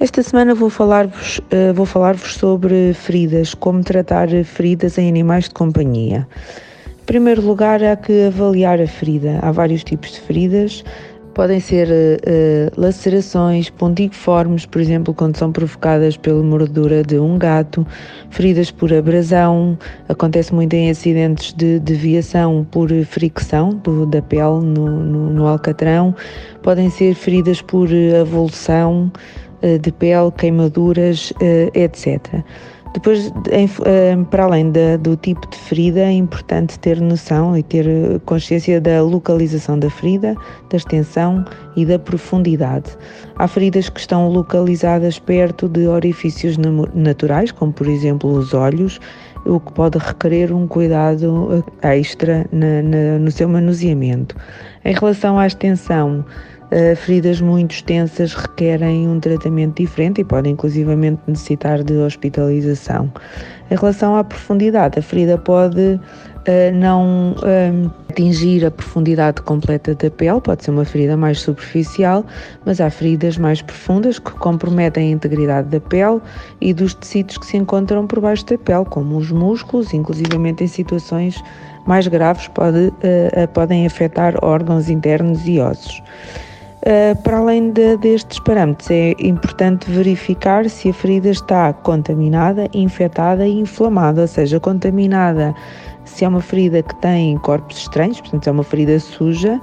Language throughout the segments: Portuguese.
Esta semana vou falar-vos uh, vou falar-vos sobre feridas, como tratar feridas em animais de companhia. Em primeiro lugar, há que avaliar a ferida. Há vários tipos de feridas. Podem ser uh, lacerações pontiformes, por exemplo, quando são provocadas pela mordura de um gato, feridas por abrasão, acontece muito em acidentes de deviação por fricção do, da pele no, no, no alcatrão, podem ser feridas por avulsão, eh, de pele, queimaduras, eh, etc. Depois, eh, para além do tipo de ferida, é importante ter noção e ter consciência da localização da ferida, da extensão e da profundidade. Há feridas que estão localizadas perto de orifícios naturais, como por exemplo os olhos, o que pode requerer um cuidado extra no seu manuseamento. Em relação à extensão, Uh, feridas muito extensas requerem um tratamento diferente e podem inclusivamente necessitar de hospitalização. Em relação à profundidade, a ferida pode uh, não um, atingir a profundidade completa da pele, pode ser uma ferida mais superficial, mas há feridas mais profundas que comprometem a integridade da pele e dos tecidos que se encontram por baixo da pele, como os músculos, inclusivamente em situações mais graves pode, uh, podem afetar órgãos internos e ossos. Uh, para além de, destes parâmetros, é importante verificar se a ferida está contaminada, infectada e inflamada, ou seja, contaminada se é uma ferida que tem corpos estranhos, portanto é uma ferida suja,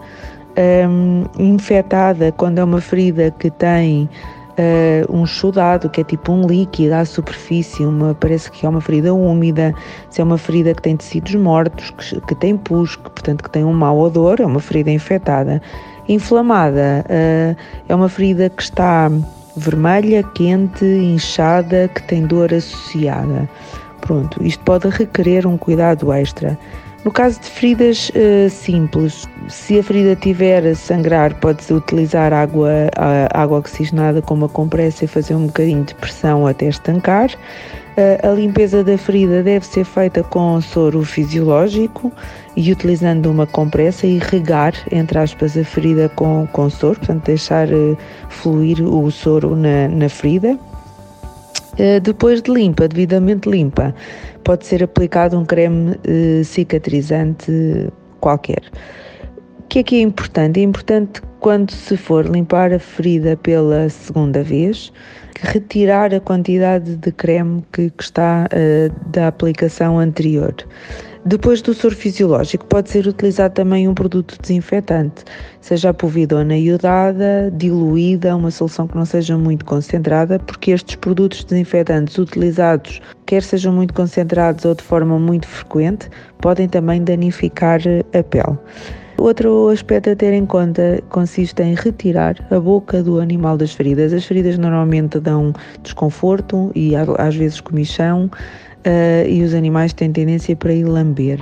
um, infectada quando é uma ferida que tem uh, um chudado, que é tipo um líquido à superfície, uma, parece que é uma ferida úmida, se é uma ferida que tem tecidos mortos, que, que tem pus, que, portanto que tem um mau odor, é uma ferida infectada. Inflamada uh, é uma ferida que está vermelha, quente, inchada, que tem dor associada. Pronto, isto pode requerer um cuidado extra. No caso de feridas uh, simples, se a ferida tiver a sangrar, pode-se utilizar água, água oxigenada com uma compressa e fazer um bocadinho de pressão até estancar. A limpeza da ferida deve ser feita com soro fisiológico e utilizando uma compressa e regar, entre aspas, a ferida com, com soro, portanto, deixar uh, fluir o soro na, na ferida. Uh, depois de limpa, devidamente limpa, pode ser aplicado um creme uh, cicatrizante qualquer. O que é que é importante? É importante quando se for limpar a ferida pela segunda vez, retirar a quantidade de creme que, que está uh, da aplicação anterior. Depois do soro fisiológico, pode ser utilizado também um produto desinfetante, seja a povidona iodada, diluída, uma solução que não seja muito concentrada, porque estes produtos desinfetantes utilizados, quer sejam muito concentrados ou de forma muito frequente, podem também danificar a pele. Outro aspecto a ter em conta consiste em retirar a boca do animal das feridas. As feridas normalmente dão desconforto e às vezes comichão uh, e os animais têm tendência para ir lamber.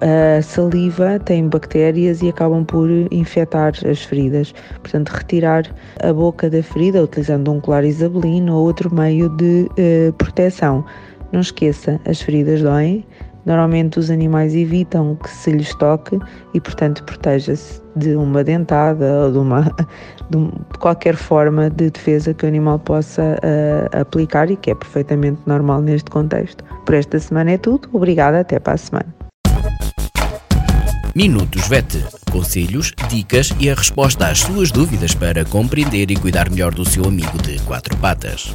A, saliva tem bactérias e acabam por infectar as feridas. Portanto, retirar a boca da ferida utilizando um colar isabelino ou outro meio de uh, proteção. Não esqueça, as feridas doem. Normalmente os animais evitam que se lhes toque e, portanto, proteja-se de uma dentada ou de, uma, de qualquer forma de defesa que o animal possa uh, aplicar e que é perfeitamente normal neste contexto. Por esta semana é tudo. Obrigada, até para a semana. Minutos VET. Conselhos, dicas e a resposta às suas dúvidas para compreender e cuidar melhor do seu amigo de quatro patas.